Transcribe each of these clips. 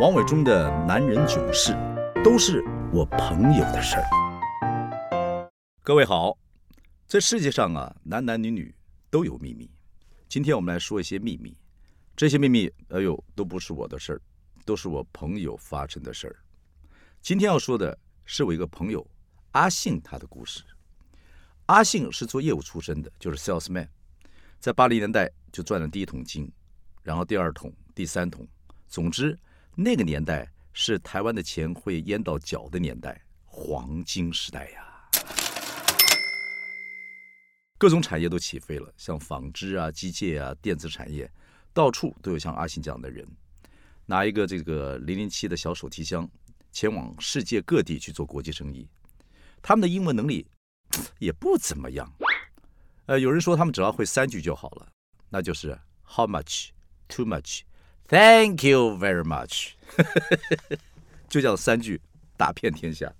王伟忠的男人囧事，都是我朋友的事儿。各位好，这世界上啊，男男女女都有秘密。今天我们来说一些秘密，这些秘密，哎呦，都不是我的事儿，都是我朋友发生的事儿。今天要说的是我一个朋友阿信他的故事。阿信是做业务出身的，就是 salesman，在八零年代就赚了第一桶金，然后第二桶、第三桶，总之。那个年代是台湾的钱会淹到脚的年代，黄金时代呀！各种产业都起飞了，像纺织啊、机械啊、电子产业，到处都有像阿信这样的人，拿一个这个零零七的小手提箱，前往世界各地去做国际生意。他们的英文能力也不怎么样，呃，有人说他们只要会三句就好了，那就是 How much? Too much? Thank you very much，就讲三句打遍天下。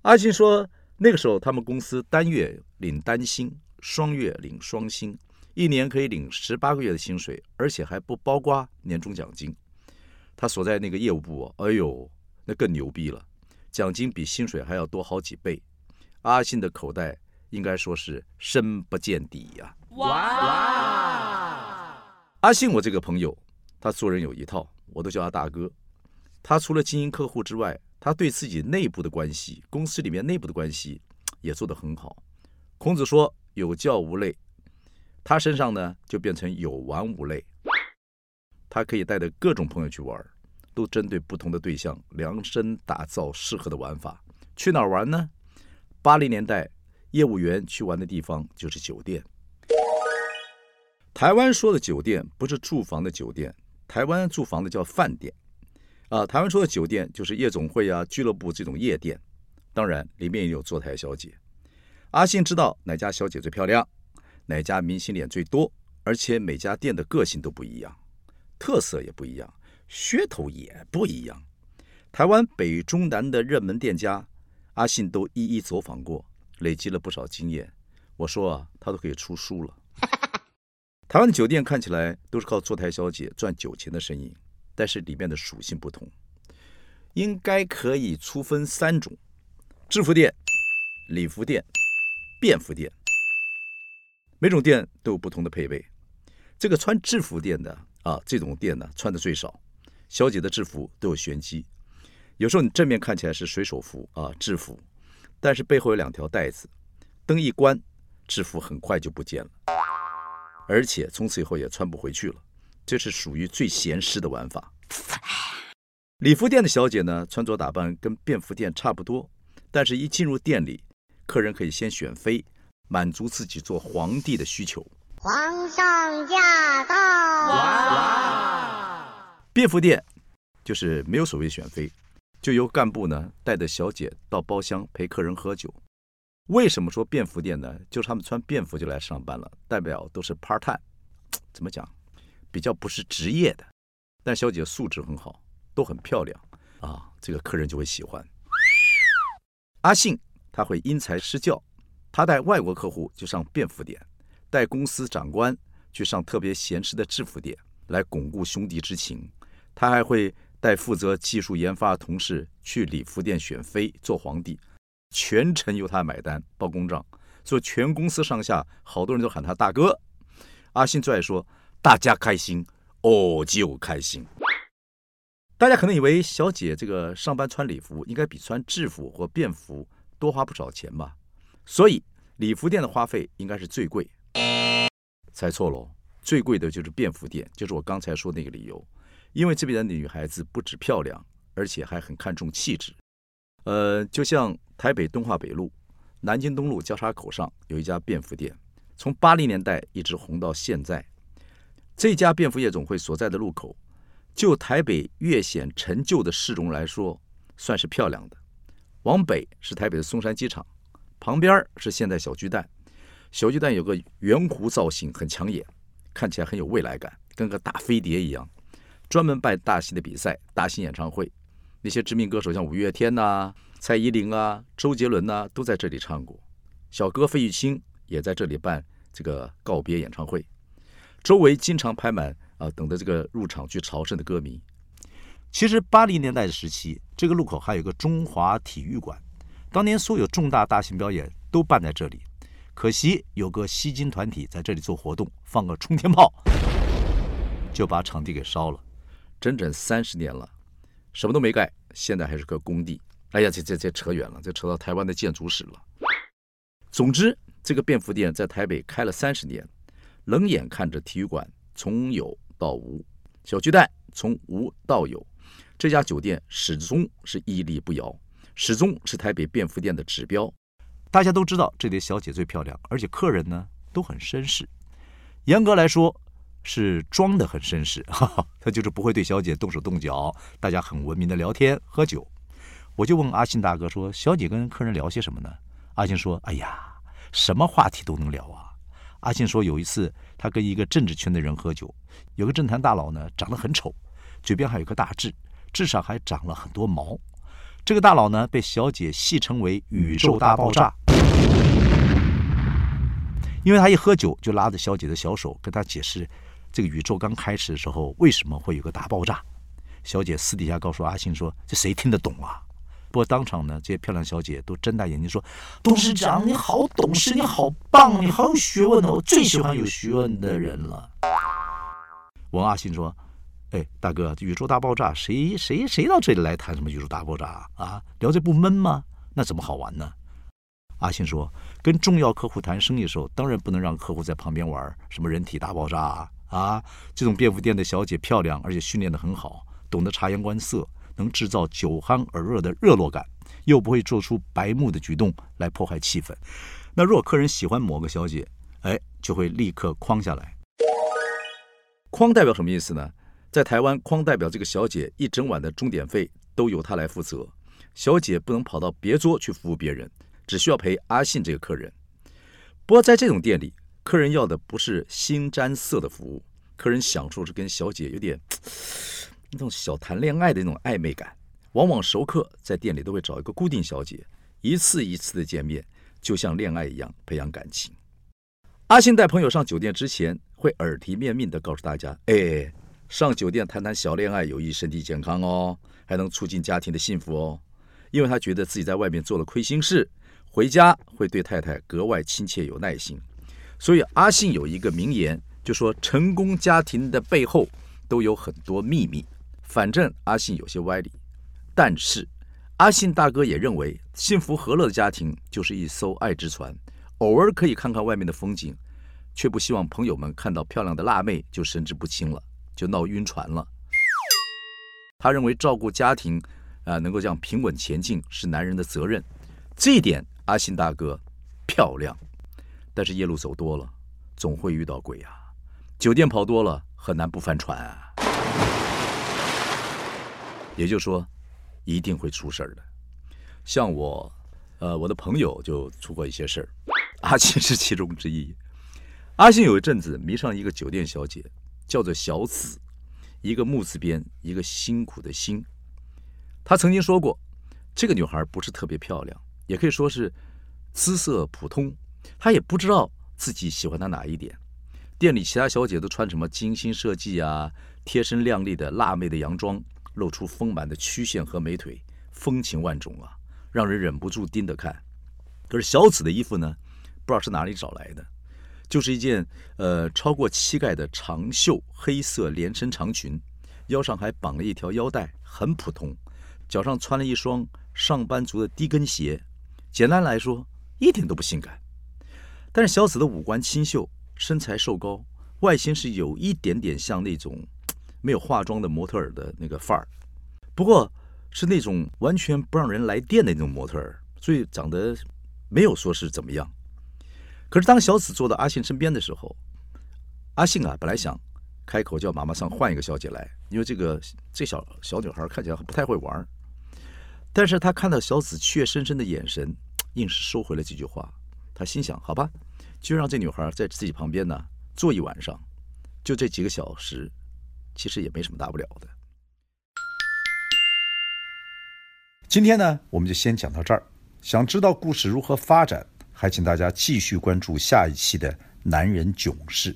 阿信说，那个时候他们公司单月领单薪，双月领双薪，一年可以领十八个月的薪水，而且还不包括年终奖金。他所在那个业务部啊，哎呦，那更牛逼了，奖金比薪水还要多好几倍。阿信的口袋应该说是深不见底呀！哇！阿信，我这个朋友。他做人有一套，我都叫他大哥。他除了经营客户之外，他对自己内部的关系、公司里面内部的关系也做得很好。孔子说“有教无类”，他身上呢就变成有玩无类。他可以带着各种朋友去玩，都针对不同的对象量身打造适合的玩法。去哪儿玩呢？八零年代，业务员去玩的地方就是酒店。台湾说的酒店不是住房的酒店。台湾住房的叫饭店，啊，台湾说的酒店就是夜总会啊、俱乐部这种夜店，当然里面也有坐台小姐。阿信知道哪家小姐最漂亮，哪家明星脸最多，而且每家店的个性都不一样，特色也不一样，噱头也不一样。台湾北中南的热门店家，阿信都一一走访过，累积了不少经验。我说啊，他都可以出书了。台湾的酒店看起来都是靠坐台小姐赚酒钱的生意，但是里面的属性不同，应该可以粗分三种：制服店、礼服店、便服店。每种店都有不同的配备。这个穿制服店的啊，这种店呢穿的最少，小姐的制服都有玄机。有时候你正面看起来是水手服啊制服，但是背后有两条带子，灯一关，制服很快就不见了。而且从此以后也穿不回去了，这是属于最闲适的玩法。礼服店的小姐呢，穿着打扮跟便服店差不多，但是一进入店里，客人可以先选妃，满足自己做皇帝的需求。皇上驾到！哇！便服店就是没有所谓选妃，就由干部呢带着小姐到包厢陪客人喝酒。为什么说便服店呢？就是他们穿便服就来上班了，代表都是 part time，怎么讲？比较不是职业的，但小姐素质很好，都很漂亮啊，这个客人就会喜欢。阿信他会因材施教，他带外国客户就上便服店，带公司长官去上特别闲适的制服店，来巩固兄弟之情。他还会带负责技术研发的同事去礼服店选妃做皇帝。全程由他买单报公账，所以全公司上下好多人都喊他大哥。阿信最爱说：“大家开心，我就开心。”大家可能以为小姐这个上班穿礼服应该比穿制服或便服多花不少钱吧？所以礼服店的花费应该是最贵。猜错喽，最贵的就是便服店，就是我刚才说那个理由。因为这边的女孩子不止漂亮，而且还很看重气质。呃，就像台北敦化北路、南京东路交叉口上有一家便服店，从八零年代一直红到现在。这家便服夜总会所在的路口，就台北略显陈旧的市容来说，算是漂亮的。往北是台北的松山机场，旁边是现代小巨蛋。小巨蛋有个圆弧造型，很抢眼，看起来很有未来感，跟个大飞碟一样，专门办大型的比赛、大型演唱会。那些知名歌手，像五月天呐、蔡依林啊、周杰伦呐，都在这里唱过。小哥费玉清也在这里办这个告别演唱会，周围经常排满啊，等着这个入场去朝圣的歌迷。其实八零年代的时期，这个路口还有个中华体育馆，当年所有重大大型表演都办在这里。可惜有个吸金团体在这里做活动，放个冲天炮，就把场地给烧了。整整三十年了，什么都没盖，现在还是个工地。哎呀，这这这扯远了，这扯到台湾的建筑史了。总之，这个便服店在台北开了三十年，冷眼看着体育馆从有到无，小巨蛋从无到有，这家酒店始终是屹立不摇，始终是台北便服店的指标。大家都知道这里小姐最漂亮，而且客人呢都很绅士。严格来说，是装的很绅士，哈哈，他就是不会对小姐动手动脚，大家很文明的聊天喝酒。我就问阿信大哥说：“小姐跟客人聊些什么呢？”阿信说：“哎呀，什么话题都能聊啊。”阿信说：“有一次，他跟一个政治圈的人喝酒，有个政坛大佬呢，长得很丑，嘴边还有颗大痣，痣上还长了很多毛。这个大佬呢，被小姐戏称为‘宇宙大爆炸’，因为他一喝酒就拉着小姐的小手，跟他解释这个宇宙刚开始的时候为什么会有个大爆炸。小姐私底下告诉阿信说：‘这谁听得懂啊？’”不过当场呢，这些漂亮小姐都睁大眼睛说：“董事长，你好懂事，你好棒，你好有学问哦，我最喜欢有学问的人了。”王阿信说：“哎，大哥，宇宙大爆炸，谁谁谁到这里来谈什么宇宙大爆炸啊？聊这不闷吗？那怎么好玩呢？”阿信说：“跟重要客户谈生意的时候，当然不能让客户在旁边玩什么人体大爆炸啊。啊这种便服店的小姐漂亮，而且训练的很好，懂得察言观色。”能制造酒酣耳热的热络感，又不会做出白目的举动来破坏气氛。那若客人喜欢某个小姐，哎，就会立刻框下来。框代表什么意思呢？在台湾，框代表这个小姐一整晚的钟点费都由她来负责，小姐不能跑到别桌去服务别人，只需要陪阿信这个客人。不过在这种店里，客人要的不是新沾色的服务，客人享受是跟小姐有点。那种小谈恋爱的那种暧昧感，往往熟客在店里都会找一个固定小姐，一次一次的见面，就像恋爱一样培养感情。阿信带朋友上酒店之前，会耳提面命的告诉大家：“哎，上酒店谈谈小恋爱有益身体健康哦，还能促进家庭的幸福哦。”因为他觉得自己在外面做了亏心事，回家会对太太格外亲切有耐心。所以阿信有一个名言，就说：“成功家庭的背后都有很多秘密。”反正阿信有些歪理，但是阿信大哥也认为，幸福和乐的家庭就是一艘爱之船，偶尔可以看看外面的风景，却不希望朋友们看到漂亮的辣妹就神志不清了，就闹晕船了。他认为照顾家庭，啊，能够这样平稳前进是男人的责任，这一点阿信大哥漂亮。但是夜路走多了，总会遇到鬼啊，酒店跑多了，很难不翻船啊。也就是说，一定会出事儿的。像我，呃，我的朋友就出过一些事儿，阿信是其中之一。阿信有一阵子迷上一个酒店小姐，叫做小紫，一个木字边，一个辛苦的辛。他曾经说过，这个女孩不是特别漂亮，也可以说是姿色普通。他也不知道自己喜欢她哪一点。店里其他小姐都穿什么精心设计啊、贴身靓丽的辣妹的洋装。露出丰满的曲线和美腿，风情万种啊，让人忍不住盯着看。可是小紫的衣服呢，不知道是哪里找来的，就是一件呃超过膝盖的长袖黑色连身长裙，腰上还绑了一条腰带，很普通。脚上穿了一双上班族的低跟鞋，简单来说一点都不性感。但是小紫的五官清秀，身材瘦高，外形是有一点点像那种。没有化妆的模特儿的那个范儿，不过是那种完全不让人来电的那种模特儿，所以长得没有说是怎么样。可是当小紫坐到阿信身边的时候，阿信啊，本来想开口叫妈妈上换一个小姐来，因为这个这小小女孩看起来不太会玩但是他看到小紫怯生生的眼神，硬是收回了这句话。他心想：好吧，就让这女孩在自己旁边呢坐一晚上，就这几个小时。其实也没什么大不了的。今天呢，我们就先讲到这儿。想知道故事如何发展，还请大家继续关注下一期的《男人囧事》。